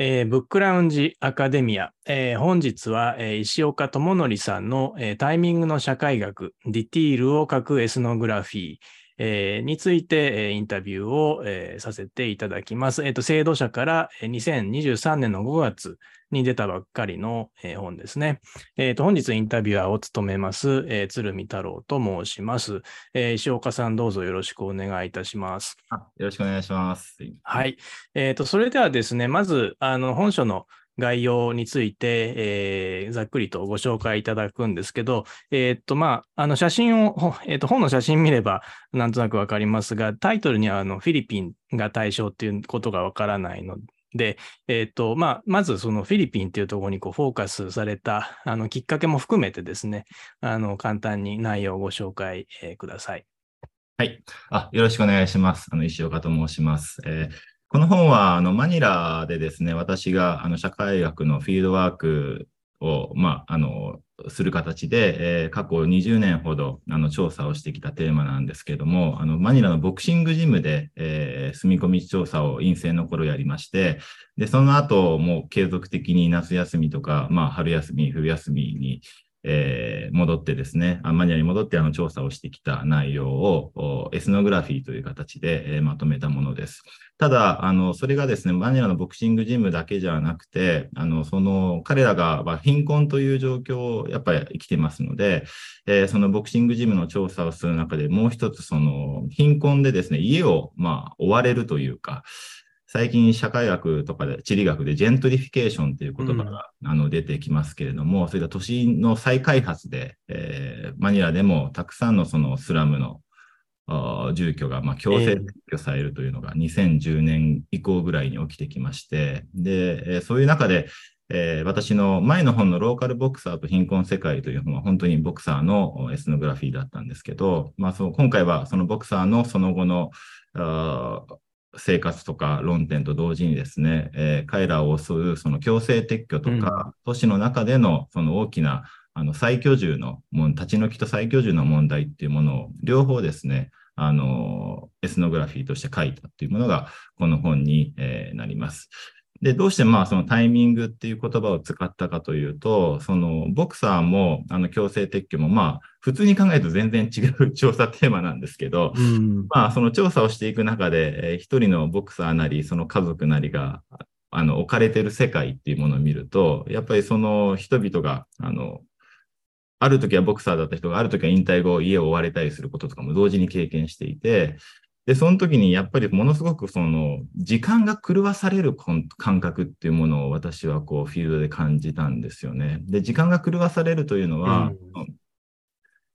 えー、ブックラウンジアカデミア、えー、本日は、えー、石岡智則さんの、えー、タイミングの社会学、ディティールを書くエスノグラフィー、えー、について、えー、インタビューを、えー、させていただきます。えっ、ー、と、制度者から2023年の5月に出たばっかりの、えー、本ですね。えっ、ー、と、本日インタビュアーを務めます、えー、鶴見太郎と申します、えー。石岡さんどうぞよろしくお願いいたします。よろしくお願いします。はい。えっ、ー、と、それではですね、まず、あの、本書の概要について、えー、ざっくりとご紹介いただくんですけど、えー、っと、まあ、あの写真を、えー、っと、本の写真見ればなんとなくわかりますが、タイトルにはあのフィリピンが対象っていうことがわからないので、でえっ、と、まあ、まずそのフィリピンっていうところにこうフォーカスされたあのきっかけも含めてですね、あの簡単に内容をご紹介、えー、ください。はい。あ、よろしくお願いします。あの、石岡と申します。えーこの本は、あの、マニラでですね、私が、あの、社会学のフィールドワークを、まあ、あの、する形で、えー、過去20年ほどあの調査をしてきたテーマなんですけれども、あのマニラのボクシングジムで、えー、住み込み調査を陰性の頃やりまして、で、その後も継続的に夏休みとか、まあ、春休み、冬休みに、えー、戻ってですね、マニラに戻ってあの調査をしてきた内容をエスノグラフィーという形で、えー、まとめたものです。ただ、あの、それがですね、マニラのボクシングジムだけじゃなくて、あの、その、彼らが、まあ、貧困という状況をやっぱり生きてますので、えー、そのボクシングジムの調査をする中でもう一つ、その、貧困でですね、家を、まあ、追われるというか、最近社会学とかで、地理学でジェントリフィケーションという言葉が、うん、あの出てきますけれども、そういった都市の再開発で、えー、マニラでもたくさんのそのスラムの住居がまあ強制撤去されるというのが2010年以降ぐらいに起きてきまして、で、そういう中で、えー、私の前の本のローカルボクサーと貧困世界という本は本当にボクサーのエスノグラフィーだったんですけど、まあ、そう今回はそのボクサーのその後の生活とか論点と同時にですね、えー、彼らを襲うその強制撤去とか、うん、都市の中でのその大きなあの再居住の、も立ち退きと再居住の問題っていうものを両方ですね、あの、エスノグラフィーとして書いたっていうものが、この本に、えー、なります。で、どうしてまあそのタイミングっていう言葉を使ったかというと、そのボクサーもあの強制撤去もまあ普通に考えると全然違う調査テーマなんですけど、うん、まあその調査をしていく中で、えー、一人のボクサーなり、その家族なりがあの置かれてる世界っていうものを見ると、やっぱりその人々があのある時はボクサーだった人がある時は引退後家を追われたりすることとかも同時に経験していて、で、その時にやっぱりものすごくその時間が狂わされる感覚っていうものを私はこうフィールドで感じたんですよね。で、時間が狂わされるというのは、うん、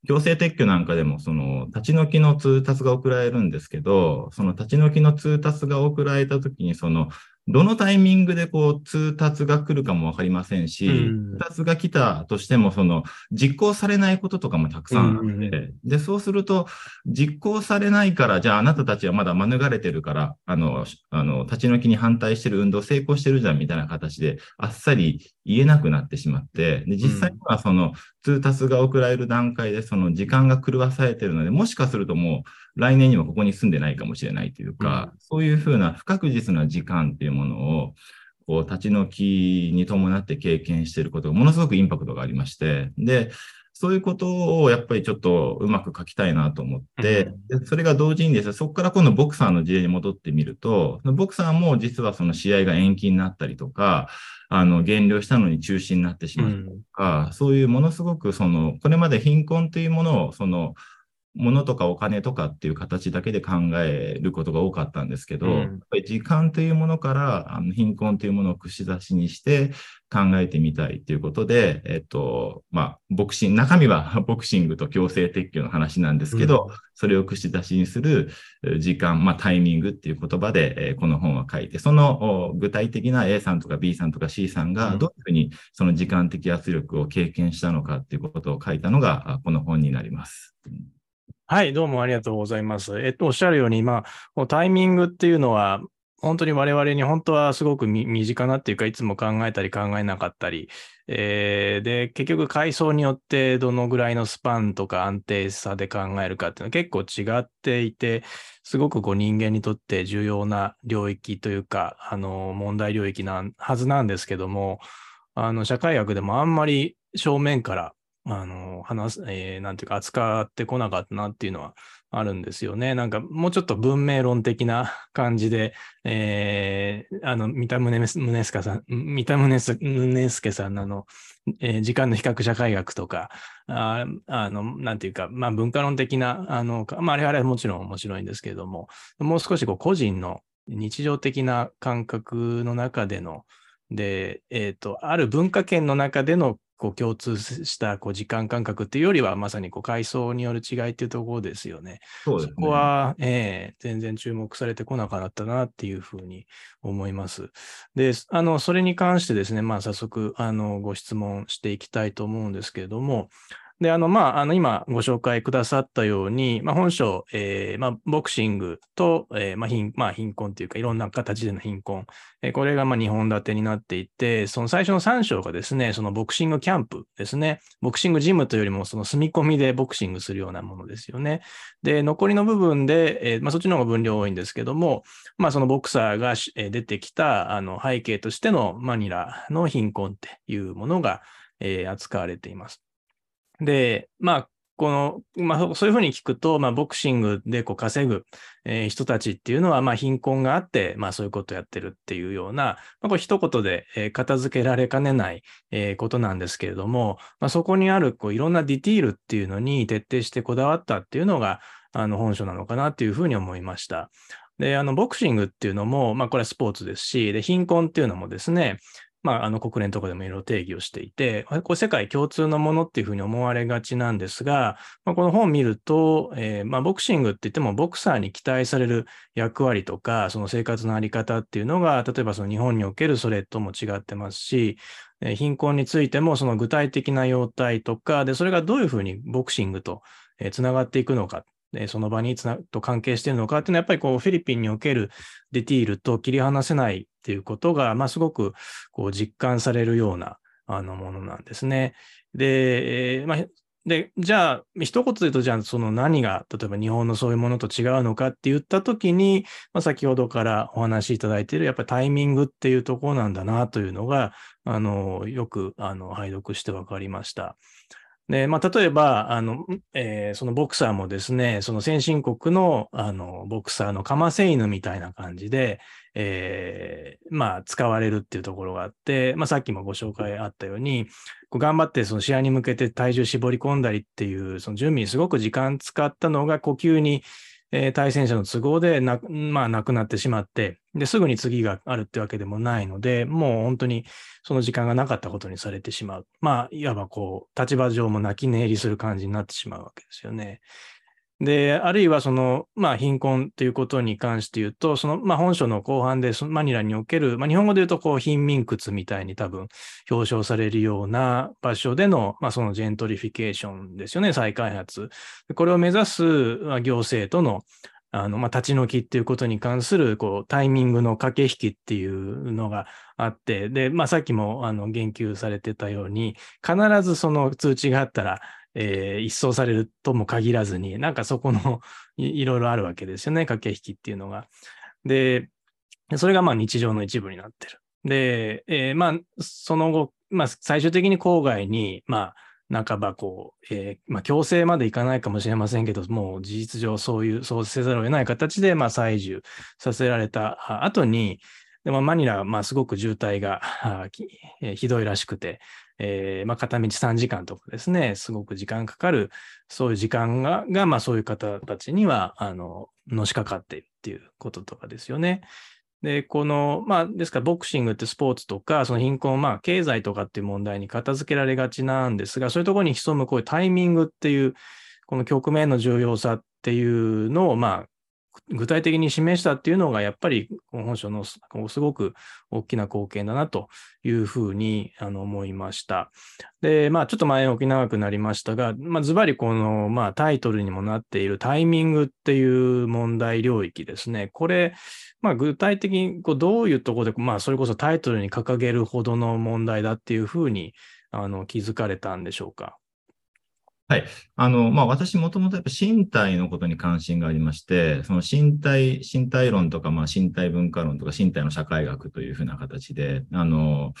強制撤去なんかでもその立ち退きの通達が送られるんですけど、その立ち退きの通達が送られた時にそのどのタイミングでこう通達が来るかもわかりませんし、通達が来たとしても、その実行されないこととかもたくさんあって、で、そうすると、実行されないから、じゃああなたたちはまだ免れてるから、あの、あの、立ち退きに反対してる運動成功してるじゃんみたいな形で、あっさり言えなくなってしまって、で、実際にはその通達が送られる段階で、その時間が狂わされてるので、もしかするともう、来年にはここに住んでないかもしれないというか、うん、そういうふうな不確実な時間っていうものを、こう、立ち退きに伴って経験していることがものすごくインパクトがありまして、で、そういうことをやっぱりちょっとうまく書きたいなと思って、うん、でそれが同時にですね、そこから今度ボクサーの事例に戻ってみると、ボクサーも実はその試合が延期になったりとか、あの、減量したのに中止になってしまったとか、うん、そういうものすごくその、これまで貧困というものを、その、物とかお金とかっていう形だけで考えることが多かったんですけど、うん、やっぱり時間というものからあの貧困というものを串刺しにして考えてみたいということで、えっと、まあ、ボクシング、中身は ボクシングと強制撤去の話なんですけど、うん、それを串刺しにする時間、まあ、タイミングっていう言葉で、えー、この本は書いて、その具体的な A さんとか B さんとか C さんがどういうふうにその時間的圧力を経験したのかっていうことを書いたのが、この本になります。はい、どうもありがとうございます。えっと、おっしゃるように、まあ、タイミングっていうのは、本当に我々に本当はすごく身近なっていうか、いつも考えたり考えなかったり、えー、で、結局階層によってどのぐらいのスパンとか安定さで考えるかっていうのは結構違っていて、すごくこう人間にとって重要な領域というか、あの、問題領域なはずなんですけども、あの、社会学でもあんまり正面からあの、話す、えー、なんていうか、扱ってこなかったなっていうのはあるんですよね。なんか、もうちょっと文明論的な 感じで、えー、あの、三田宗宗介さん、三田宗介さんのあの、えー、時間の比較社会学とか、ああの、なんていうか、まあ、文化論的な、あの、まあ、あれあれはもちろん面白いんですけれども、もう少しこう、個人の日常的な感覚の中での、で、えっ、ー、と、ある文化圏の中でのこう共通したこう時間感覚っていうよりは、まさにこう階層による違いっていうところですよね。そうですね。そこは、えー、全然注目されてこなかったなっていうふうに思います。で、あの、それに関してですね、まあ早速、あの、ご質問していきたいと思うんですけれども、で、あの、まあ、あの、今ご紹介くださったように、まあ、本書、えー、まあ、ボクシングと、えー、まあ、貧、まあ、貧困というか、いろんな形での貧困、えー、これが、まあ、2本立てになっていて、その最初の3章がですね、そのボクシングキャンプですね、ボクシングジムというよりも、その住み込みでボクシングするようなものですよね。で、残りの部分で、えー、まあ、そっちの方が分量多いんですけども、まあ、そのボクサーが出てきた、あの、背景としてのマニラの貧困っていうものが、えー、扱われています。で、まあ、この、まあ、そういうふうに聞くと、まあ、ボクシングでこう稼ぐ、えー、人たちっていうのは、まあ、貧困があって、まあ、そういうことをやってるっていうような、まあ、これ一言で、えー、片付けられかねない、えー、ことなんですけれども、まあ、そこにある、こう、いろんなディティールっていうのに徹底してこだわったっていうのが、あの、本書なのかなっていうふうに思いました。で、あの、ボクシングっていうのも、まあ、これはスポーツですし、で、貧困っていうのもですね、まあ、あの国連とかでもいろいろ定義をしていて、これ世界共通のものっていうふうに思われがちなんですが、まあ、この本を見ると、えー、まあ、ボクシングって言ってもボクサーに期待される役割とか、その生活のあり方っていうのが、例えばその日本におけるそれとも違ってますし、え貧困についてもその具体的な様態とか、で、それがどういうふうにボクシングとつながっていくのかその場につなと関係しているのかっていうのは、やっぱりこうフィリピンにおけるディティールと切り離せないっていうことが、まあ、すごくこう実感されるようなあのものなんですね。で、えー、まあ、で、じゃあ、一言で言うと、じゃあ、その何が、例えば日本のそういうものと違うのかって言ったときに、まあ、先ほどからお話しいただいている、やっぱりタイミングっていうところなんだなというのが、あの、よく、あの、拝読して分かりました。で、まあ、例えば、あの、えー、そのボクサーもですね、その先進国の、あの、ボクサーのカマセイヌみたいな感じで、えー、まあ、使われるっていうところがあって、まあ、さっきもご紹介あったように、こう頑張ってその試合に向けて体重絞り込んだりっていう、その準備にすごく時間使ったのが、呼吸に、えー、対戦者の都合でな、まあ、なくなってしまって、で、すぐに次があるってわけでもないので、もう本当にその時間がなかったことにされてしまう。まあ、いわばこう、立場上も泣き寝入りする感じになってしまうわけですよね。で、あるいはその、まあ、貧困ということに関して言うと、その、まあ、本書の後半で、マニラにおける、まあ、日本語で言うと、こう、貧民窟みたいに多分表象されるような場所での、まあ、そのジェントリフィケーションですよね、再開発。これを目指す行政との、あの、まあ、立ち退きっていうことに関する、こう、タイミングの駆け引きっていうのがあって、で、まあ、さっきも、あの、言及されてたように、必ずその通知があったら、えー、一掃されるとも限らずに、なんかそこの いろいろあるわけですよね、駆け引きっていうのが。で、それがまあ日常の一部になってる。で、えー、まあ、その後、まあ、最終的に郊外に、まあ、半ばこう、えー、まあ、強制までいかないかもしれませんけど、もう事実上そういう、そうせざるを得ない形で、まあ、採住させられた後に、でもマニラはまあすごく渋滞が ひどいらしくて、えー、まあ、片道3時間とかですね、すごく時間かかる、そういう時間が、がまあ、そういう方たちには、あの、のしかかっているっていうこととかですよね。で、この、まあ、ですから、ボクシングってスポーツとか、その貧困、まあ、経済とかっていう問題に片付けられがちなんですが、そういうところに潜むこういうタイミングっていう、この局面の重要さっていうのを、まあ、具体的に示したっていうのが、やっぱり本書のすごく大きな貢献だなというふうにあの思いました。で、まあ、ちょっと前置き長くなりましたが、まあ、ズバリこの、まあ、タイトルにもなっているタイミングっていう問題領域ですね。これ、まあ、具体的にこうどういうところで、まあ、それこそタイトルに掲げるほどの問題だっていうふうにあの気づかれたんでしょうか。はい。あの、まあ、私もともとやっぱ身体のことに関心がありまして、その身体、身体論とか、まあ、身体文化論とか、身体の社会学というふうな形で、あの、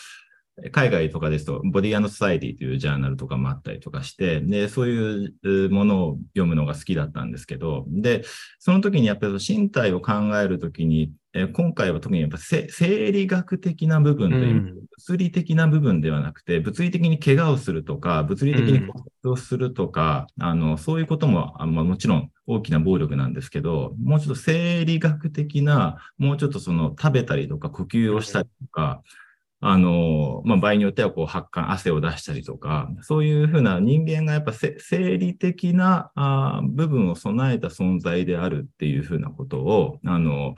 海外とかですと、ボディソサイティというジャーナルとかもあったりとかして、で、そういうものを読むのが好きだったんですけど、で、その時にやっぱり身体を考えるときに、え今回は特にやっぱ生理学的な部分という、うん、物理的な部分ではなくて、物理的に怪我をするとか、物理的に骨折をするとか、うん、あの、そういうことも、あまあ、もちろん大きな暴力なんですけど、もうちょっと生理学的な、もうちょっとその食べたりとか呼吸をしたりとか、うんあの、まあ、場合によってはこう発汗、汗を出したりとか、そういうふうな人間がやっぱ生理的なあ部分を備えた存在であるっていうふうなことを、あの、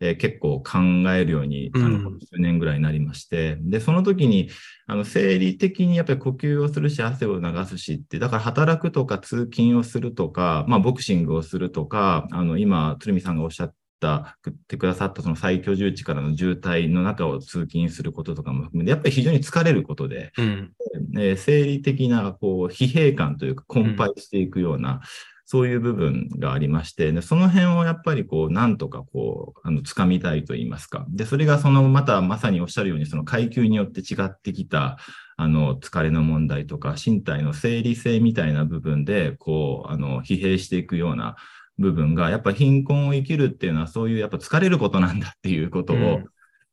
えー、結構考えるように、あの、数年ぐらいになりまして、うん、で、その時に、あの、生理的にやっぱり呼吸をするし、汗を流すしって、だから働くとか通勤をするとか、まあ、ボクシングをするとか、あの、今、鶴見さんがおっしゃってた、ってくださったその最居住地からの渋滞の中を通勤することとかも含めて、やっぱり非常に疲れることで、うん、え生理的なこう疲弊感というか、困憊していくような、うん、そういう部分がありまして、でその辺をやっぱりこう、なんとかこう、あの、掴みたいと言いますか。で、それがその、またまさにおっしゃるように、その階級によって違ってきた、あの、疲れの問題とか、身体の生理性みたいな部分で、こう、あの、疲弊していくような、部分が、やっぱ貧困を生きるっていうのは、そういうやっぱ疲れることなんだっていうことを、うん、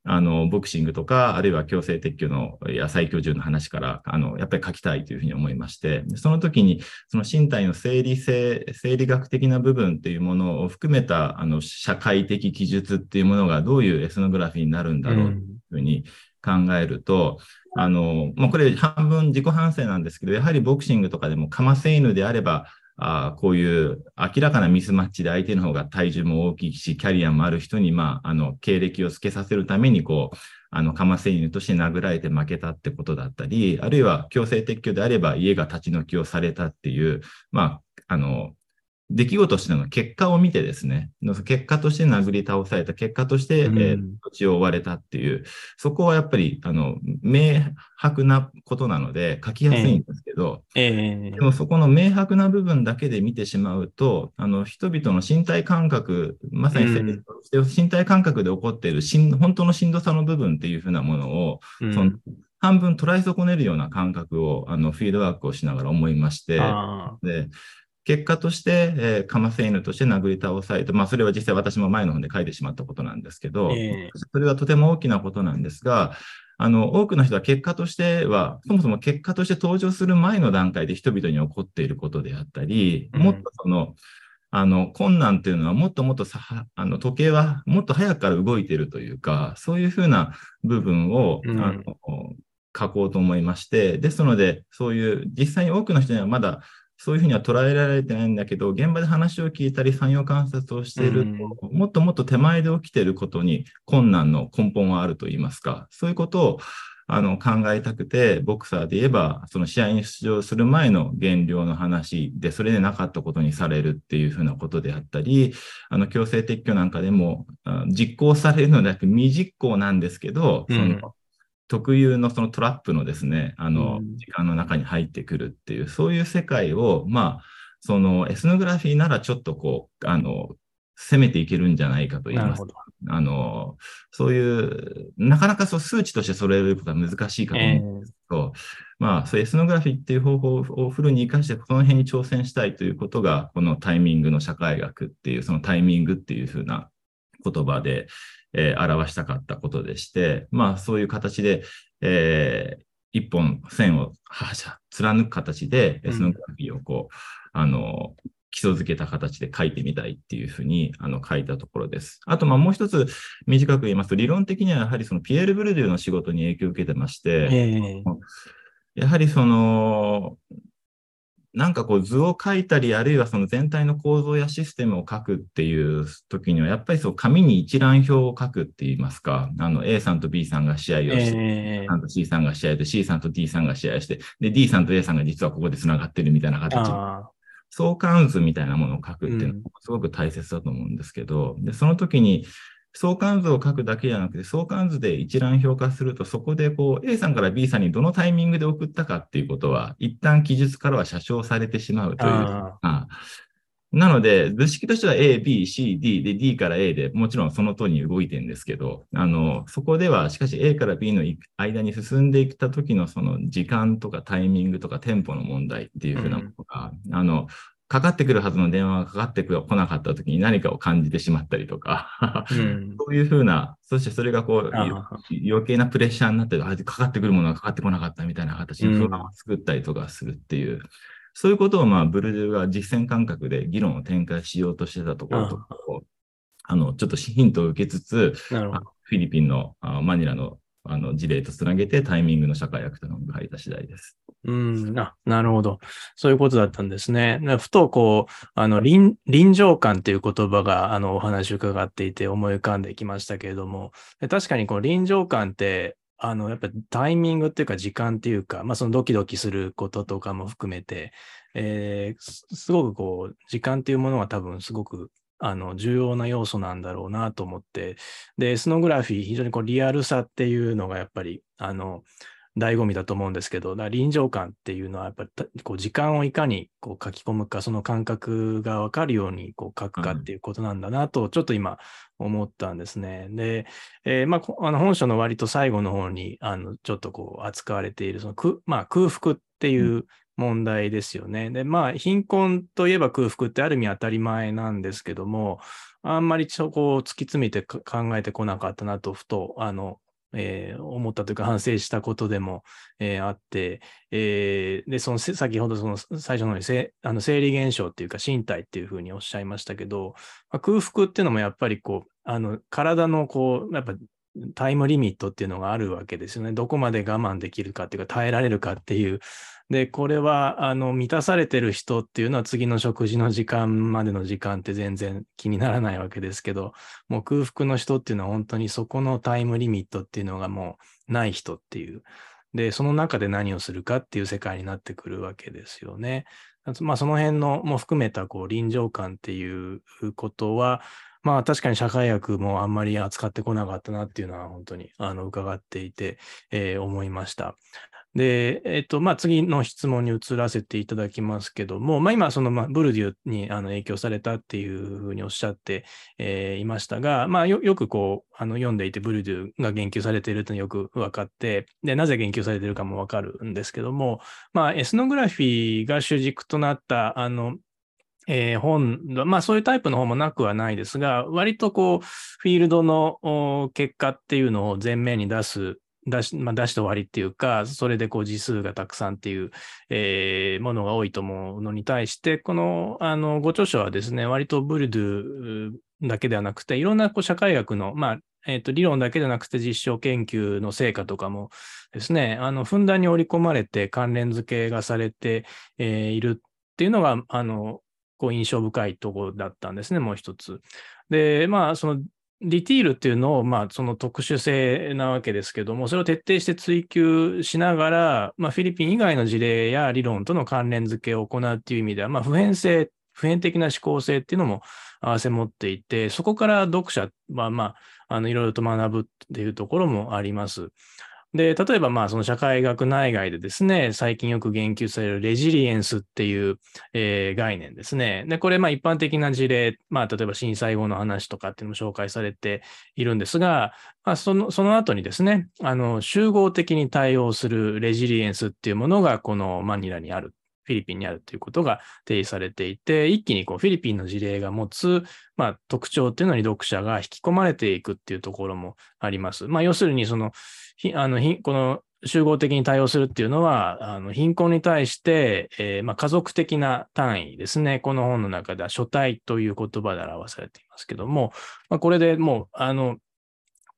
あの、ボクシングとか、あるいは強制撤去の、や最強銃の話から、あの、やっぱり書きたいというふうに思いまして、その時に、その身体の生理性、生理学的な部分っていうものを含めた、あの、社会的記述っていうものがどういうエスノグラフィーになるんだろうというふうに考えると、うん、あの、まあ、これ半分自己反省なんですけど、やはりボクシングとかでもかませ犬であれば、あこういう明らかなミスマッチで相手の方が体重も大きいし、キャリアもある人に、まあ、あの、経歴をつけさせるために、こう、あの、かませ犬として殴られて負けたってことだったり、あるいは強制撤去であれば家が立ち退きをされたっていう、まあ、あの、出来事としての結果を見てですね、結果として殴り倒された、結果として、うん、えー、土地を追われたっていう、そこはやっぱり、あの、明白なことなので書きやすいんですけど、えー。えー、でもそこの明白な部分だけで見てしまうと、あの、人々の身体感覚、まさに、うん、身体感覚で起こっている本当のしんどさの部分っていうふうなものを、うん、その半分捉え損ねるような感覚を、あの、フィードバックをしながら思いまして、で、結果として、えー、カマセイヌとして殴り倒されて、まあ、それは実際私も前の方で書いてしまったことなんですけど、えー、それはとても大きなことなんですが、あの、多くの人は結果としては、そもそも結果として登場する前の段階で人々に起こっていることであったり、もっとその、あの、困難っていうのはもっともっとさ、あの、時計はもっと早くから動いているというか、そういうふうな部分を、うん、あの、書こうと思いまして、ですので、そういう実際に多くの人にはまだそういうふうには捉えられてないんだけど、現場で話を聞いたり、産業観察をしていると、もっともっと手前で起きていることに困難の根本はあるといいますか、そういうことをあの考えたくて、ボクサーで言えば、その試合に出場する前の減量の話で、それでなかったことにされるっていうふうなことであったり、あの強制撤去なんかでも、実行されるのではなく未実行なんですけど、その特有のそのトラップのですね、あの、時間の中に入ってくるっていう、そういう世界を、まあ、そのエスノグラフィーならちょっとこう、あの、攻めていけるんじゃないかと言いますか。あの、そういう、なかなかそう数値として揃えることは難しいかと思うんですけど、えー、まあ、そうエスノグラフィーっていう方法をフルに活かして、この辺に挑戦したいということが、このタイミングの社会学っていう、そのタイミングっていうふうな言葉で、えー、表したかったことでして、まあそういう形で、えー、一本線を貫く形で、そのグラフィーをこう、あの、基礎づけた形で書いてみたいっていうふうにあの書いたところです。あと、まあもう一つ短く言いますと、理論的にはやはりそのピエール・ブルデューの仕事に影響を受けてまして、やはりその、なんかこう図を書いたり、あるいはその全体の構造やシステムを書くっていう時には、やっぱりそう紙に一覧表を書くって言いますか、あの A さんと B さんが試合をして、えー、さんと C さんが試合で、C さんと D さんが試合して、で、D さんと A さんが実はここで繋がってるみたいな形。相関図みたいなものを書くっていうのはすごく大切だと思うんですけど、うん、で、その時に、相関図を書くだけじゃなくて、相関図で一覧評価すると、そこでこう A さんから B さんにどのタイミングで送ったかっていうことは、一旦記述からは写生されてしまうという。か、なので、図式としては A、B、C、D で D から A でもちろんその通りに動いてるんですけど、あの、そこではしかし A から B の間に進んでいった時のその時間とかタイミングとかテンポの問題っていうふうなものが、うん、あの、かかってくるはずの電話がかかってこなかった時に何かを感じてしまったりとか、うん、そういうふうな、そしてそれがこう、余計なプレッシャーになって、かかってくるものがかかってこなかったみたいな形で不安を作ったりとかするっていう、うん、そういうことをまあ、ブルジュが実践感覚で議論を展開しようとしてたところとかを、あの、ちょっとヒントを受けつつ、フィリピンのマニラのあの事例とつなげてタイミングの社会役というのを書いた次第です。うん、あ、なるほど。そういうことだったんですね。ふとこう、あの、臨、臨場感という言葉が、あの、お話を伺っていて思い浮かんできましたけれども、確かにこう、臨場感って、あの、やっぱタイミングっていうか時間っていうか、まあそのドキドキすることとかも含めて、えー、すごくこう、時間っていうものが多分すごくあの、重要な要素なんだろうなと思って、で、エスノグラフィー、非常にこうリアルさっていうのがやっぱり、あの、醍醐味だと思うんですけど、だ臨場感っていうのは、やっぱりこう時間をいかにこう書き込むか、その感覚が分かるようにこう書くかっていうことなんだなと、ちょっと今思ったんですね。で、えー、まあ、あの本書の割と最後の方に、あの、ちょっとこう扱われている、そのく、まあ、空腹っていう問題ですよね。で、まあ、貧困といえば空腹ってある意味当たり前なんですけども、あんまりそこを突き詰めて考えてこなかったなと、ふと、あの、えー、思ったというか反省したことでも、えー、あって、えー、で、その先ほどその最初のようにせあの生理現象っていうか身体っていうふうにおっしゃいましたけど、まあ、空腹っていうのもやっぱりこう、あの体のこう、やっぱタイムリミットっていうのがあるわけですよね。どこまで我慢できるかっていうか耐えられるかっていうで、これは、あの、満たされてる人っていうのは次の食事の時間までの時間って全然気にならないわけですけど、もう空腹の人っていうのは本当にそこのタイムリミットっていうのがもうない人っていう。で、その中で何をするかっていう世界になってくるわけですよね。まあ、その辺のも含めた、こう、臨場感っていうことは、まあ確かに社会学もあんまり扱ってこなかったなっていうのは本当にあの伺っていて、えー、思いました。で、えっと、まあ、次の質問に移らせていただきますけども、まあ、今、その、まあ、ブルデューにあの影響されたっていうふうにおっしゃって、えー、いましたが、まあよ、よくこう、あの、読んでいて、ブルデューが言及されているというのよく分かって、で、なぜ言及されているかも分かるんですけども、まあ、エスノグラフィーが主軸となった、あの、えー、本、まあそういうタイプの本もなくはないですが、割とこう、フィールドの結果っていうのを前面に出す出し、まあ、出して終わりっていうか、それでこう字数がたくさんっていう、えー、ものが多いと思うのに対して、この、あの、ご著書はですね、割とブルドゥだけではなくて、いろんなこう社会学の、まあ、え、ー、と、理論だけではなくて実証研究の成果とかもですね、あの、ふんだんに織り込まれて関連付けがされて、えー、いるっていうのが、あの、こう印象深いところだったんですね、もう一つ。で、まあ、そのディティールっていうのを、まあ、その特殊性なわけですけども、それを徹底して追求しながら、まあ、フィリピン以外の事例や理論との関連付けを行うっていう意味では、まあ、普遍性、普遍的な思考性っていうのも併せ持っていて、そこから読者は、まあ、あの、いろいろと学ぶっていうところもあります。で、例えばまあその社会学内外でですね、最近よく言及されるレジリエンスっていう、えー、概念ですね。で、これまあ一般的な事例、まあ例えば震災後の話とかっていうのも紹介されているんですが、まあその、その後にですね、あの、集合的に対応するレジリエンスっていうものがこのマニラにあるフィリピンにあるということが定義されていて、一気にこうフィリピンの事例が持つ、まあ、特徴っていうのに読者が引き込まれていくっていうところもあります。まあ、要するにその、あのこの集合的に対応するっていうのは、あの貧困に対して、えー、まあ、家族的な単位ですね。この本の中では書体という言葉で表されていますけども、まあ、これでもう、あの、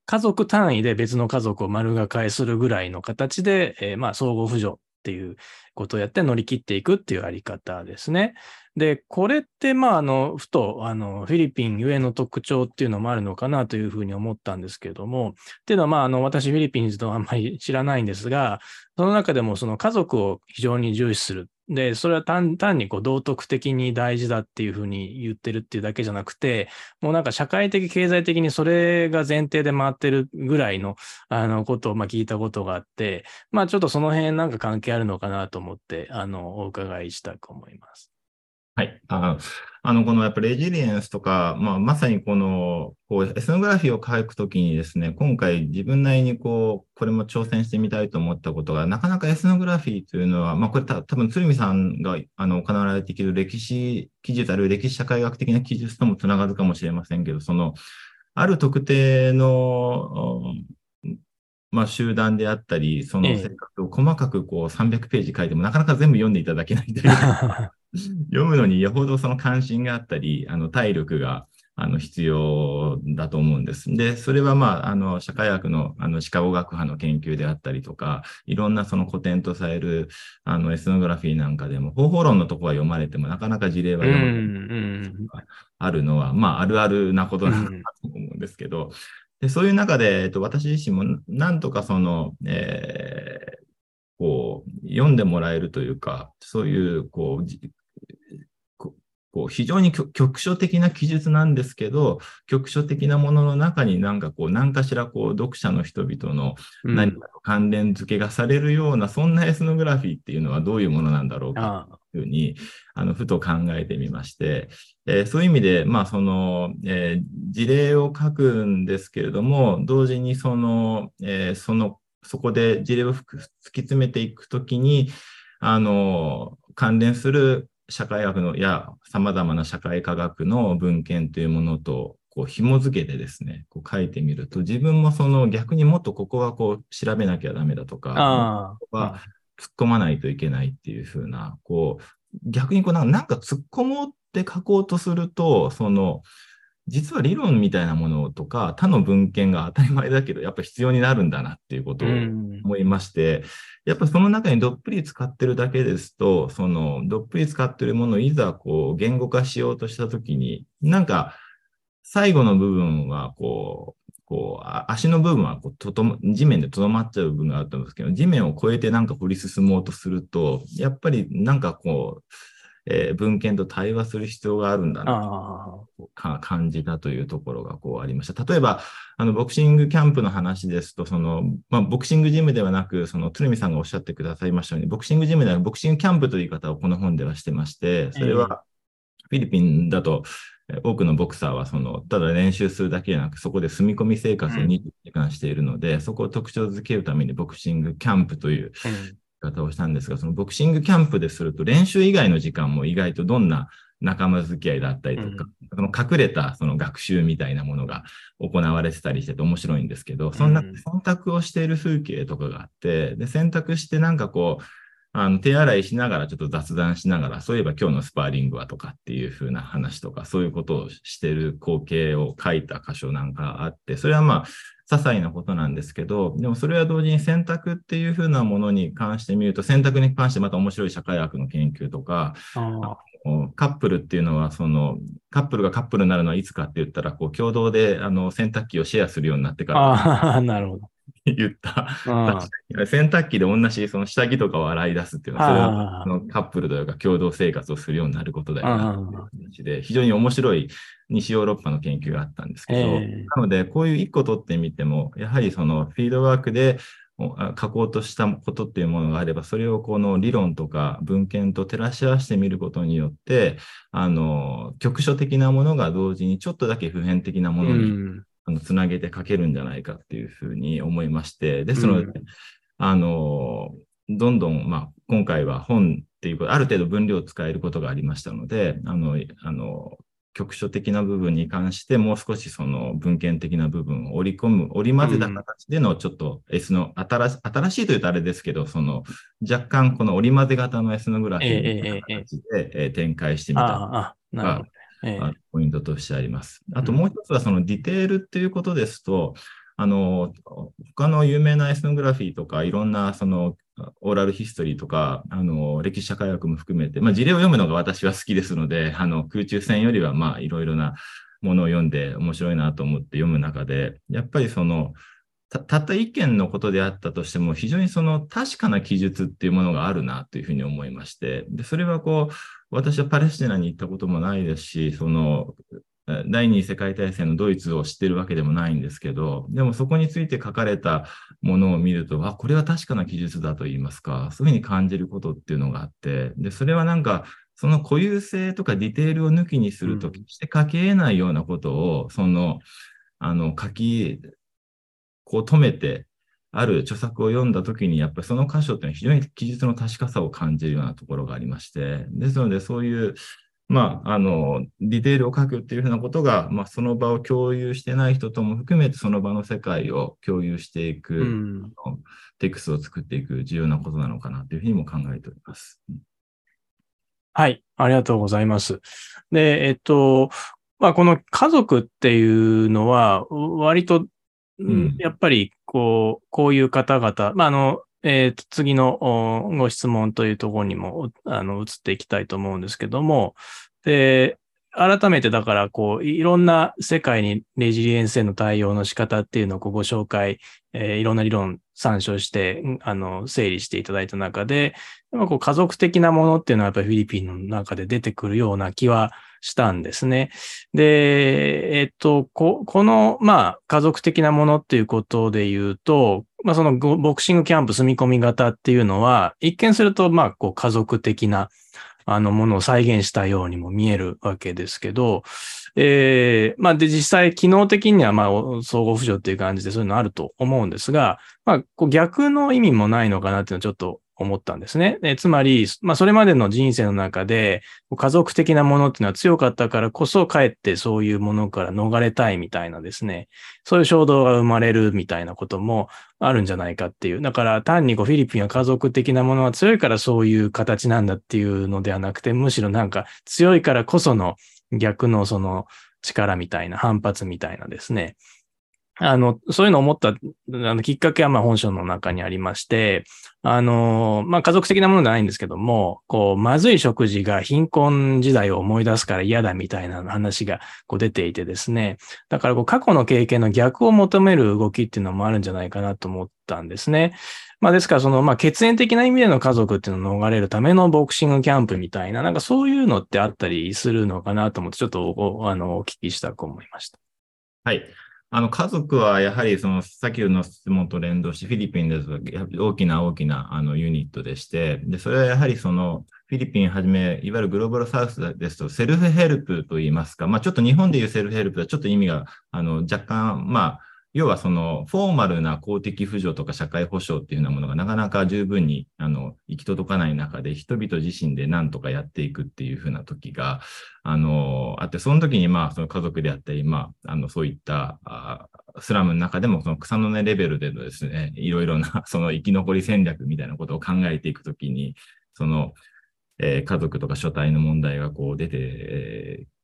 家族単位で別の家族を丸が替えするぐらいの形で、えー、まあ、相互扶助っていうことをやって乗り切っていくっていうあり方ですね。で、これって、まあ、あの、ふと、あの、フィリピンゆえの特徴っていうのもあるのかなというふうに思ったんですけども、っていうのは、まあ、あの、私、フィリピンズとあんまり知らないんですが、その中でも、その家族を非常に重視する。で、それは単にこう道徳的に大事だっていうふうに言ってるっていうだけじゃなくて、もうなんか社会的、経済的にそれが前提で回ってるぐらいの、あの、ことをまあ聞いたことがあって、まあちょっとその辺なんか関係あるのかなと思って、あの、お伺いしたく思います。はい。ああの、このやっぱレジリエンスとか、まあ、まさにこの、こう、エスノグラフィーを書くときにですね、今回自分なりにこう、これも挑戦してみたいと思ったことが、なかなかエスノグラフィーというのは、まあ、これた多分鶴見さんが、あの、行われている歴史記述、あるいは歴史社会学的な記述ともつながるかもしれませんけど、その、ある特定の、まあ、集団であったり、その生活を細かくこう300ページ書いても、なかなか全部読んでいただけないという 読むのによほどその関心があったり、あの体力があの必要だと思うんです。で、それはまあ、あの、社会学のあのシカゴ学派の研究であったりとか、いろんなその古典とされるあのエスノグラフィーなんかでも、方法論のとこは読まれても、なかなか事例は読まれないあるのは、まあ、あるあるなことなのかと思うんですけど、でそういう中で、えっと、私自身もなんとかその、えー、こう、読んでもらえるというか、そういう、こう、こう非常に局所的な記述なんですけど、局所的なものの中になんかこう、何かしらこう、読者の人々の何か関連付けがされるような、うん、そんなエスノグラフィーっていうのはどういうものなんだろうかというふうに、あの、ふと考えてみまして、えー、そういう意味で、まあ、その、えー、事例を書くんですけれども、同時にその、えー、その、そこで事例を突き詰めていくときに、あの、関連する社会学のや様々な社会科学の文献というものとこう紐付けてですね、こう書いてみると、自分もその逆にもっとここはこう調べなきゃダメだとか、は突っ込まないといけないっていうふうな、こう、逆にこうなんか突っ込もうって書こうとすると、その、実は理論みたいなものとか他の文献が当たり前だけど、やっぱ必要になるんだなっていうことを思いまして、やっぱその中にどっぷり使ってるだけですと、そのどっぷり使ってるものをいざこう言語化しようとしたときに、なんか最後の部分はこう、こう足の部分はこうとと地面でとどまっちゃう部分があったんですけど、地面を越えてなんか掘り進もうとすると、やっぱりなんかこう、えー、文献と対話する必要があるんだなと感じたというところがこうありました。例えば、あの、ボクシングキャンプの話ですと、その、まあ、ボクシングジムではなく、その、鶴見さんがおっしゃってくださいましたように、ボクシングジムではボクシングキャンプという言い方をこの本ではしてまして、それは、フィリピンだと、多くのボクサーはその、ただ練習するだけでなく、そこで住み込み生活を2時間しているので、うん、そこを特徴づけるためにボクシングキャンプという方をしたんですが、そのボクシングキャンプですると練習以外の時間も意外とどんな仲間付き合いだったりとか、うん、その隠れたその学習みたいなものが行われてたりしてて面白いんですけど、そんな選択をしている風景とかがあって、で、選択してなんかこう、あの手洗いしながらちょっと雑談しながら、そういえば今日のスパーリングはとかっていう風な話とか、そういうことをしてる光景を書いた箇所なんかあって、それはまあ、些細なことなんですけど、でもそれは同時に選択っていうふうなものに関してみると、選択に関してまた面白い社会学の研究とか、カップルっていうのは、その、カップルがカップルになるのはいつかって言ったら、こう、共同で、あの、洗濯機をシェアするようになってから。ああ、なるほど。言った。洗濯機で同じその下着とかを洗い出すっていうのは、それはカップルというか共同生活をするようになることだよなっていうで、非常に面白い西ヨーロッパの研究があったんですけど、なので、こういう一個取ってみても、やはりそのフィードワークで書こうとしたことっていうものがあれば、それをこの理論とか文献と照らし合わせてみることによって、あの、局所的なものが同時にちょっとだけ普遍的なものにあのつなげて書けるんじゃないかっていうふうに思いまして、ですので、うん、あの、どんどん、まあ、今回は本っていうこと、ある程度分量を使えることがありましたので、あの、あの、局所的な部分に関してもう少しその文献的な部分を織り込む、織り交ぜた形でのちょっと S の新し新しいというとあれですけど、その若干この織り交ぜ型のエスノグラフィーの形で展開してみたのが、えー、ポイントとしてあります。あともう一つはそのディテールっていうことですと、あの、他の有名なエスノグラフィーとか、いろんなそのオーラルヒストリーとか、あの、歴史社会学も含めて、まあ、事例を読むのが私は好きですので、あの、空中戦よりは、まあ、いろいろなものを読んで面白いなと思って読む中で、やっぱりその、たたった一件のことであったとしても、非常にその確かな記述っていうものがあるなというふうに思いまして、でそれはこう、私はパレスチナに行ったこともないですし、その第二次世界大戦のドイツを知ってるわけでもないんですけど、でもそこについて書かれたものを見ると、あ、これは確かな記述だと言いますか、そういうふうに感じることっていうのがあって、で、それはなんか、その固有性とかディテールを抜きにすると、決して書き得ないようなことを、その、あの、書き、こう止めて、ある著作を読んだときに、やっぱりその箇所っていうのは非常に記述の確かさを感じるようなところがありまして、ですので、そういう、まあ、あの、ディテールを書くっていうふうなことが、まあ、その場を共有してない人とも含めて、その場の世界を共有していく、うん、テクストを作っていく重要なことなのかなというふうにも考えております。はい、ありがとうございます。で、えっと、まあ、この家族っていうのは、割とうん、やっぱり、こう、こういう方々、まあ、あの、えっー、次のご質問というところにも、あの、移っていきたいと思うんですけども、で、改めてだから、こう、いろんな世界にレジリエンスへの対応の仕方っていうのをご紹介、えー、いろんな理論参照して、あの、整理していただいた中で、こう家族的なものっていうのはやっぱりフィリピンの中で出てくるような気はしたんですね。で、えっと、ここの、まあ、家族的なものっていうことで言うと、まあ、そのボクシングキャンプ住み込み型っていうのは、一見すると、まあ、こう、家族的な、あの、ものを再現したようにも見えるわけですけど、えー、まあ、で、実際、機能的には、まあ、総合扶助っていう感じでそういうのあると思うんですが、まあ、こう逆の意味もないのかなっていうのはちょっと思ったんですね。えつまり、まあ、それまでの人生の中で、家族的なものっていうのは強かったからこそ、かえってそういうものから逃れたいみたいなですね、そういう衝動が生まれるみたいなこともあるんじゃないかっていう。だから、単にこうフィリピンは家族的なものは強いからそういう形なんだっていうのではなくて、むしろなんか強いからこその逆のその力みたいな、反発みたいなですね、あの、そういうのを思った、あの、きっかけは、まあ、本書の中にありまして、あの、まあ、家族的なものじゃないんですけども、こう、まずい食事が貧困時代を思い出すから嫌だみたいな話が、こう、出ていてですね。だから、こう、過去の経験の逆を求める動きっていうのもあるんじゃないかなと思ったんですね。まあ、ですから、その、まあ、血縁的な意味での家族っていうのを逃れるためのボクシングキャンプみたいな、なんかそういうのってあったりするのかなと思って、ちょっと、あの、お聞きしたく思いました。はい。あの家族はやはりその先ほどの質問と連動して、フィリピンです。大きな大きなあのユニットでして、でそれはやはりそのフィリピンはじめ、いわゆるグローバルサウスですと、セルフヘルプといいますか、まあ、ちょっと日本でいうセルフヘルプはちょっと意味があの若干、まあ、要はそのフォーマルな公的扶助とか社会保障っていうようなものがなかなか十分にあの行き届かない中で人々自身で何とかやっていくっていうふうな時があのあって、その時にまあその家族であったり、まあ、あのそういったあスラムの中でもその草の根レベルでのですね、いろいろな その生き残り戦略みたいなことを考えていくときに、その、えー、家族とか所帯の問題がこう出て、えー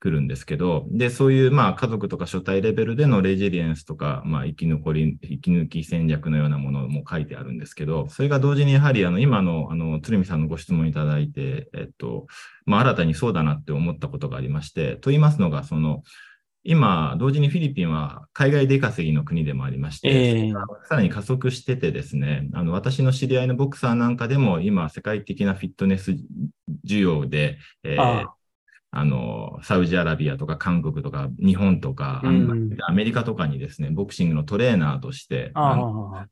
くるんですけど、で、そういう、まあ、家族とか所帯レベルでのレジリエンスとか、まあ、生き残り、生き抜き戦略のようなものも書いてあるんですけど、それが同時にやはり、あの、今の、あの、鶴見さんのご質問いただいて、えっと、まあ、新たにそうだなって思ったことがありまして、と言いますのが、その、今、同時にフィリピンは海外出稼ぎの国でもありまして、えー、さらに加速しててですね、あの私の知り合いのボクサーなんかでも今、世界的なフィットネス需要で、えー、あの、サウジアラビアとか韓国とか日本とか、うん、アメリカとかにですね、ボクシングのトレーナーとして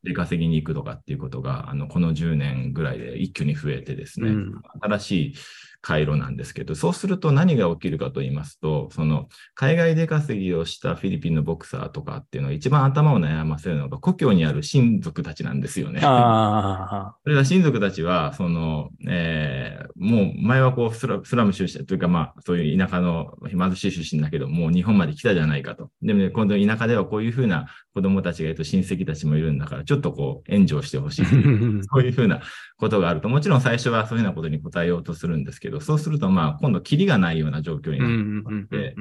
出稼ぎに行くとかっていうことが、あの、この10年ぐらいで一挙に増えてですね、うん、新しい回路なんですけど、そうすると何が起きるかと言いますと、その海外出稼ぎをしたフィリピンのボクサーとかっていうのは一番頭を悩ませるのが故郷にある親族たちなんですよね。それが親族たちは、その、えー、もう前はこうスラスラム出身というか、まあそういう田舎の貧しい出身だけど、もう日本まで来たじゃないかと。でもね、今度田舎ではこういうふうな子供たちがいると親戚たちもいるんだから、ちょっとこう援助をしてほしい そういうふうなことがあると、もちろん最初はそういうようなことに応えようとするんですけど、けどそうすると、まあ、今度、キリがないような状況になって、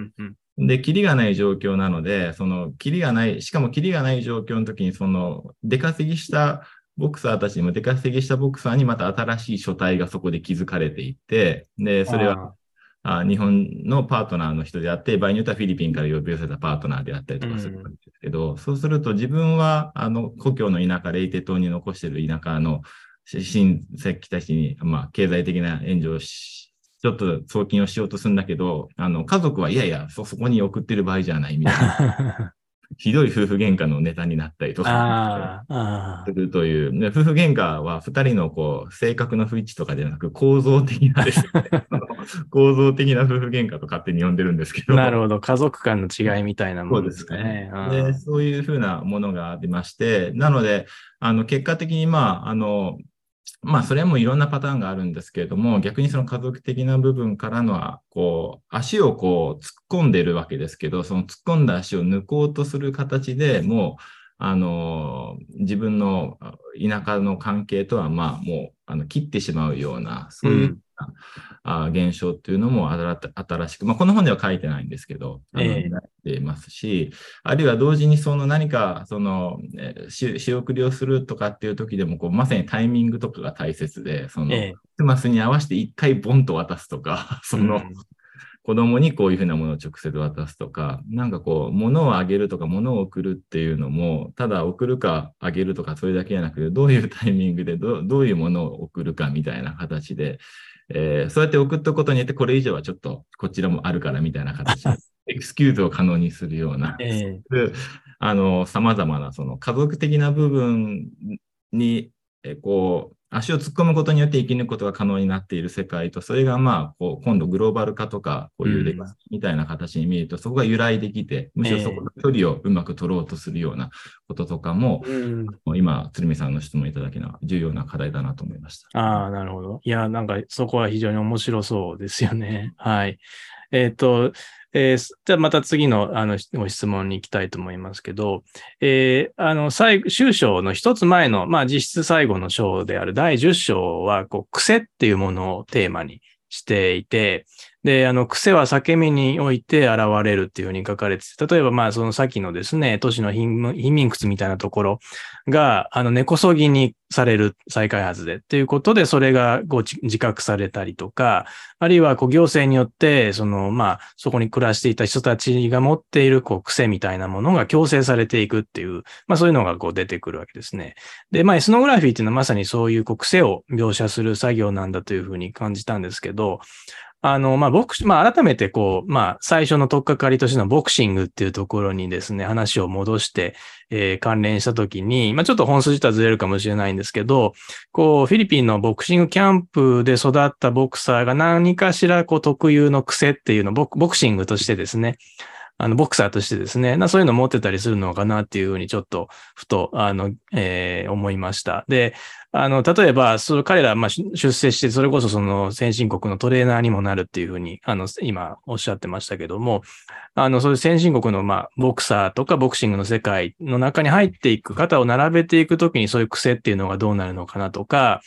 で、キリがない状況なので、その、キリがない、しかもキリがない状況の時に、その、出稼ぎしたボクサーたちにも出稼ぎしたボクサーにまた新しい書体がそこで築かれていって、で、それはあ日本のパートナーの人であって、場合によってはフィリピンから呼び寄せたパートナーであったりとかするんですけど、うん、そうすると自分はあの故郷の田舎、レイテ島に残している田舎の親戚たちに、まあ、経済的な援助をし、ちょっと送金をしようとするんだけど、あの家族はいやいやそ、そこに送ってる場合じゃないみたいな。ひどい夫婦喧嘩のネタになったりとかするという、夫婦喧嘩は二人のこう性格の不一致とかではなく構造的なですね、構造的な夫婦喧嘩と勝手に呼んでるんですけど。なるほど、家族間の違いみたいなものですね。そうですね。でそういうふうなものがありまして、なので、あの結果的に、まあ、あの、まあ、それもいろんなパターンがあるんですけれども、逆にその家族的な部分からのは、こう、足をこう、突っ込んでるわけですけど、その突っ込んだ足を抜こうとする形でもう、あの、自分の田舎の関係とは、まあ、もう、あの、切ってしまうような、そういうあ現象っていうのも新しく、まあ、この本では書いてないんですけど、あの、えー、ていますし、あるいは同時にその何か、その、え仕送りをするとかっていう時でも、こう、まさにタイミングとかが大切で、その、えー、マスに合わせて一回ボンと渡すとか、その、うん。子供にこういうふうなものを直接渡すとか、なんかこう、物をあげるとか、物を送るっていうのも、ただ送るかあげるとか、それだけじゃなくて、どういうタイミングでどどういうものを送るかみたいな形で、えー、そうやって送ったことによって、これ以上はちょっとこちらもあるからみたいな形で、エクスキューズを可能にするような、えー、あの、様々なその家族的な部分に、えー、こう、足を突っ込むことによって生き抜くことが可能になっている世界と、それがまあ、こう、今度グローバル化とか、こういうレガスみたいな形に見えると、そこが由来できて、むしろそこの距離をうまく取ろうとするようなこととかも、うん、今、鶴見さんの質問いただきな重要な課題だなと思いました。ああ、なるほど。いや、なんかそこは非常に面白そうですよね。はい。えっ、ー、と、えー、じゃあまた次のあのご質問に行きたいと思いますけど、えー、あの、最、終章の一つ前の、まあ実質最後の章である第10章は、こう、癖っていうものをテーマにしていて、で、あの、癖は裂け目において現れるっていうふうに書かれてて、例えば、まあ、その先のですね、都市の貧民窟みたいなところが、あの、根こそぎにされる再開発でっていうことで、それがこう自覚されたりとか、あるいはこう行政によって、その、まあ、そこに暮らしていた人たちが持っているこう癖みたいなものが強制されていくっていう、まあそういうのがこう出てくるわけですね。で、まあエスノグラフィーっていうのはまさにそういうこう癖を描写する作業なんだというふうに感じたんですけど、あの、まあ、ボクまあ、改めてこう、まあ、最初の取っかかりとしてのボクシングっていうところにですね、話を戻して、えー、関連したときに、まあ、ちょっと本筋とはずれるかもしれないんですけど、こう、フィリピンのボクシングキャンプで育ったボクサーが何かしら、こう、特有の癖っていうのをボクシングとしてですね、あの、ボクサーとしてですね、そういうのを持ってたりするのかなっていうふうにちょっと、ふと、あの、えー、思いました。で、あの、例えば、その彼ら、まあ、出世して、それこそその先進国のトレーナーにもなるっていうふうに、あの、今おっしゃってましたけども、あの、そういう先進国の、まあ、ボクサーとかボクシングの世界の中に入っていく、肩を並べていくときにそういう癖っていうのがどうなるのかなとか、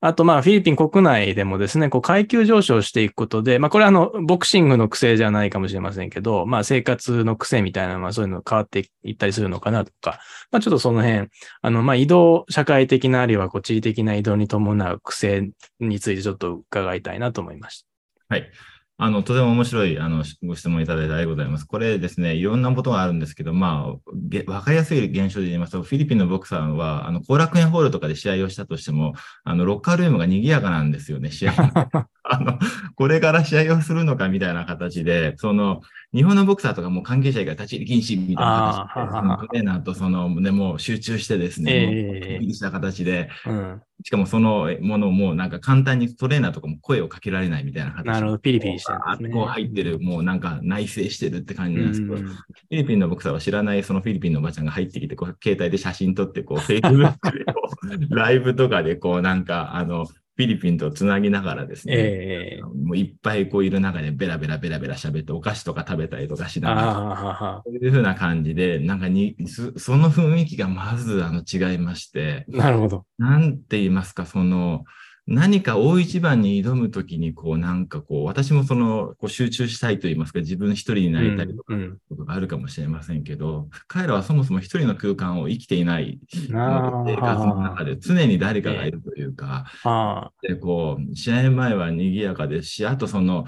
あと、まあ、フィリピン国内でもですね、こう、階級上昇していくことで、まあ、これはあの、ボクシングの癖じゃないかもしれませんけど、まあ、生活の癖みたいな、まあ、そういうの変わっていったりするのかなとか、まあ、ちょっとその辺、あの、まあ、移動、社会的な、あるいは、こう、地理的な移動に伴う癖についてちょっと伺いたいなと思いました。はい。あの、とても面白い、あの、ご質問いただいてありがとうございます。これですね、いろんなことがあるんですけど、まあ、わかりやすい現象で言いますと、フィリピンのボクサーは、あの、後楽園ホールとかで試合をしたとしても、あの、ロッカールームが賑やかなんですよね、試合。あの、これから試合をするのかみたいな形で、その、日本のボクサーとかも関係者が立ち入り禁止みたいな形で、そのトレーナーとその、ね、もう集中してですね、えー、した形で、うん、しかもそのものもなんか簡単にトレーナーとかも声をかけられないみたいな形で。なるほど、ピリピリしてるんですね。こう入ってる、もうなんか内省してるって感じなんですけど、うん、フィリピンのボクサーは知らないそのフィリピンのおばちゃんが入ってきて、こう携帯で写真撮って、こう、フェイスブックでこう、ライブとかでこうなんか、あの、フィリピンとつなぎながらですね、えー、もういっぱいこういる中でベラベラベラベラ喋ってお菓子とか食べたりとかしながら、そういうふうな感じで、なんかに、その雰囲気がまずあの違いまして、なるほど。なんて言いますか、その、何か大一番に挑むときに、こう、なんかこう、私もその、こう集中したいと言いますか、自分一人になりたいとか、ことがあるかもしれませんけど、彼らはそもそも一人の空間を生きていない生活の中で常に誰かがいるというか、で、こう、試合前は賑やかですし、あとその、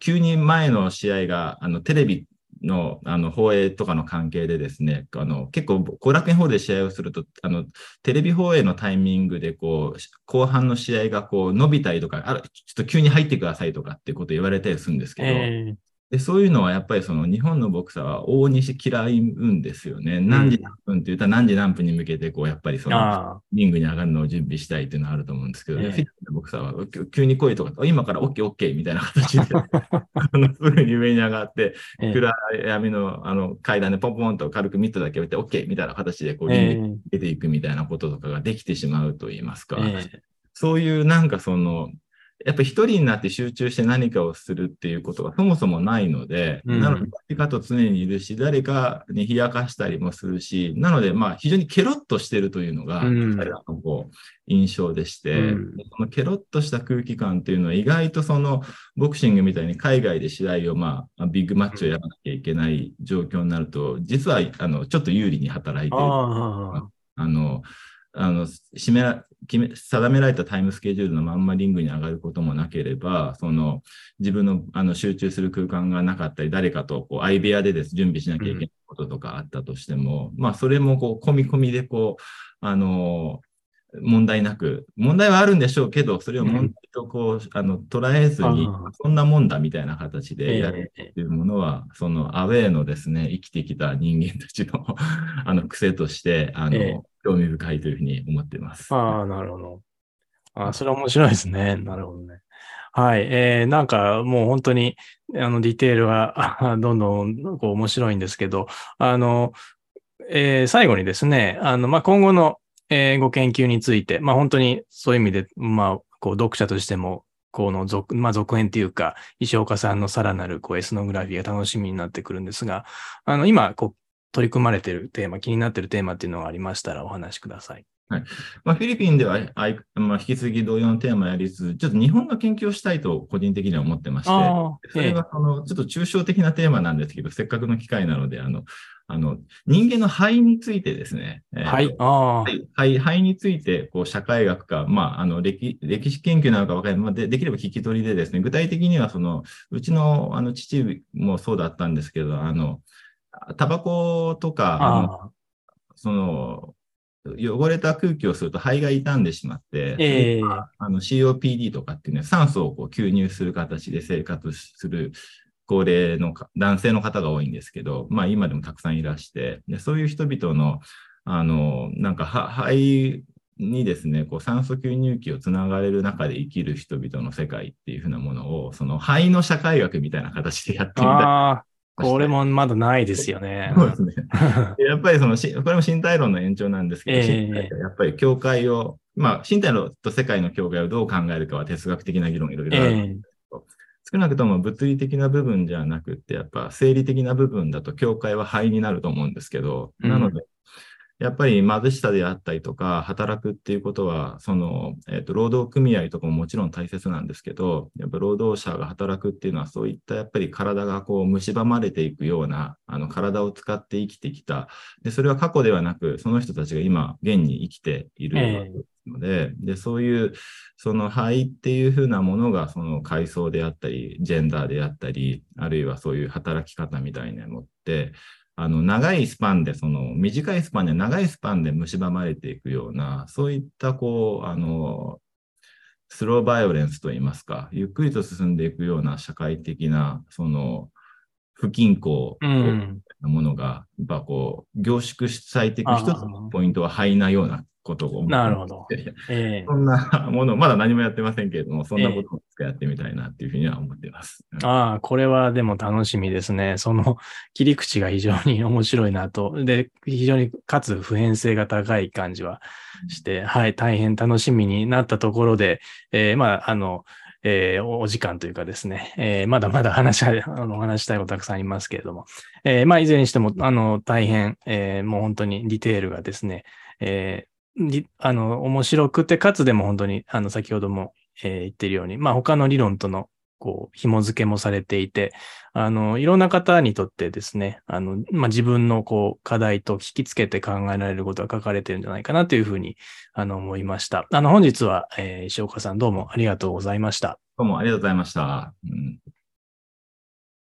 急に前の試合が、あの、テレビのあの放映とかの関係でですね、あの結構、後楽園ホールで試合をすると、あのテレビ放映のタイミングでこう後半の試合がこう伸びたりとかあ、ちょっと急に入ってくださいとかってこと言われたりするんですけど、えー、でそういうのはやっぱりその日本のボクサーは大西嫌うんですよね。何時何分って言ったら何時何分に向けてこうやっぱりそのリングに上がるのを準備したいっていうのはあると思うんですけど、ね、フィットのボクサーは急に来いとか、今から OKOK、OK, みたいな形で あのすぐに上に上がって、暗闇のあの階段でポンポンと軽くミットだけ置いて OK みたいな形でこうリングに出ていくみたいなこととかができてしまうと言いますか、そういうなんかそのやっぱり一人になって集中して何かをするっていうことがそもそもないので、うん、なので誰かと常にいるし、誰かに冷やかしたりもするし、なのでまあ非常にケロッとしてるというのが、彼らのこう印象でして、うん、そのケロッとした空気感っていうのは意外とそのボクシングみたいに海外で試合をまあビッグマッチをやらなきゃいけない状況になると、実はあのちょっと有利に働いてる。あのあの、締め決め、定められたタイムスケジュールのまんまリングに上がることもなければ、その、自分のあの集中する空間がなかったり、誰かとこう相部屋でです準備しなきゃいけないこととかあったとしても、うん、まあ、それもこう、込み込みでこう、あの、問題なく、問題はあるんでしょうけど、それを問題とこう、うん、あの捉えずに、そんなもんだみたいな形でやるっていうものは、えー、そのアウェーのですね、生きてきた人間たちのあの癖として、あの、えー興味深いというふうに思っています。ああ、なるほど。ああ、それは面白いですね。なるほどね。はい。えー、なんかもう本当に、あの、ディテールがどんどんこう面白いんですけど、あの、えー、最後にですね、あの、まあ、今後の、えー、ご研究について、まあ、本当にそういう意味で、まあ、こう、読者としても、この続、まあ、続編というか、石岡さんのさらなるこうエスノグラフィーが楽しみになってくるんですが、あの、今、こう、取り組まれているテーマ、気になっているテーマっていうのがありましたらお話しください。はい。まあ、フィリピンでは、まあ、引き続き同様のテーマをやりつつ、ちょっと日本の研究をしたいと個人的には思ってまして、それはそのちょっと抽象的なテーマなんですけど、せっかくの機会なので、あのあの人間の肺についてですね、肺、肺肺についてこう社会学か、まあ、あの歴歴史研究なのか分からない、まあで、できれば聞き取りでですね、具体的にはそのうちのあの父もそうだったんですけど、あのタバコとか、その、汚れた空気をすると肺が傷んでしまって、えー、あの COPD とかっていうね、酸素をこう吸入する形で生活する高齢の男性の方が多いんですけど、まあ今でもたくさんいらして、でそういう人々の、あの、なんか肺にですね、こう酸素吸入器をつながれる中で生きる人々の世界っていうふうなものを、その肺の社会学みたいな形でやってみたい。これもまだないですよね。そうですね。やっぱりそのし、これも身体論の延長なんですけど、えー、やっぱり境界を、まあ、身体論と世界の境界をどう考えるかは哲学的な議論いろいろあるんですけど、えー、少なくとも物理的な部分じゃなくて、やっぱ生理的な部分だと境界は肺になると思うんですけど、なので、やっぱり貧しさであったりとか、働くっていうことは、その、えっ、ー、と、労働組合とかももちろん大切なんですけど、やっぱ労働者が働くっていうのは、そういったやっぱり体がこう、蝕まれていくような、あの、体を使って生きてきた。で、それは過去ではなく、その人たちが今、現に生きているので、えー、で、そういう、その肺っていうふうなものが、その階層であったり、ジェンダーであったり、あるいはそういう働き方みたいなのって、あの、長いスパンで、その、短いスパンで長いスパンで蝕まれていくような、そういった、こう、あの、スローバイオレンスといいますか、ゆっくりと進んでいくような社会的な、その、不均衡をものが、やっぱこう、凝縮されていく一つのポイントは肺なようなことをなるほど。えー、そんなもの、まだ何もやってませんけれども、そんなことをやってみたいなっていうふうには思っています。えー、ああ、これはでも楽しみですね。その切り口が非常に面白いなと。で、非常にかつ普遍性が高い感じはして、うん、はい、大変楽しみになったところで、えー、まあ、あの、えー、お時間というかですね、えー、まだまだ話 あの話したいことたくさんありますけれども、えー、まあ、いずれにしても、あの、大変、えー、もう本当にディテールがですね、えー、あの、面白くて、かつでも本当に、あの、先ほども、えー、言ってるように、まあ、他の理論との、こう、紐付けもされていて、あの、いろんな方にとってですね、あの、まあ、自分の、こう、課題と引きつけて考えられることが書かれてるんじゃないかなというふうに、あの、思いました。あの、本日は、えー、石岡さんどうもありがとうございました。どうもありがとうございました。うん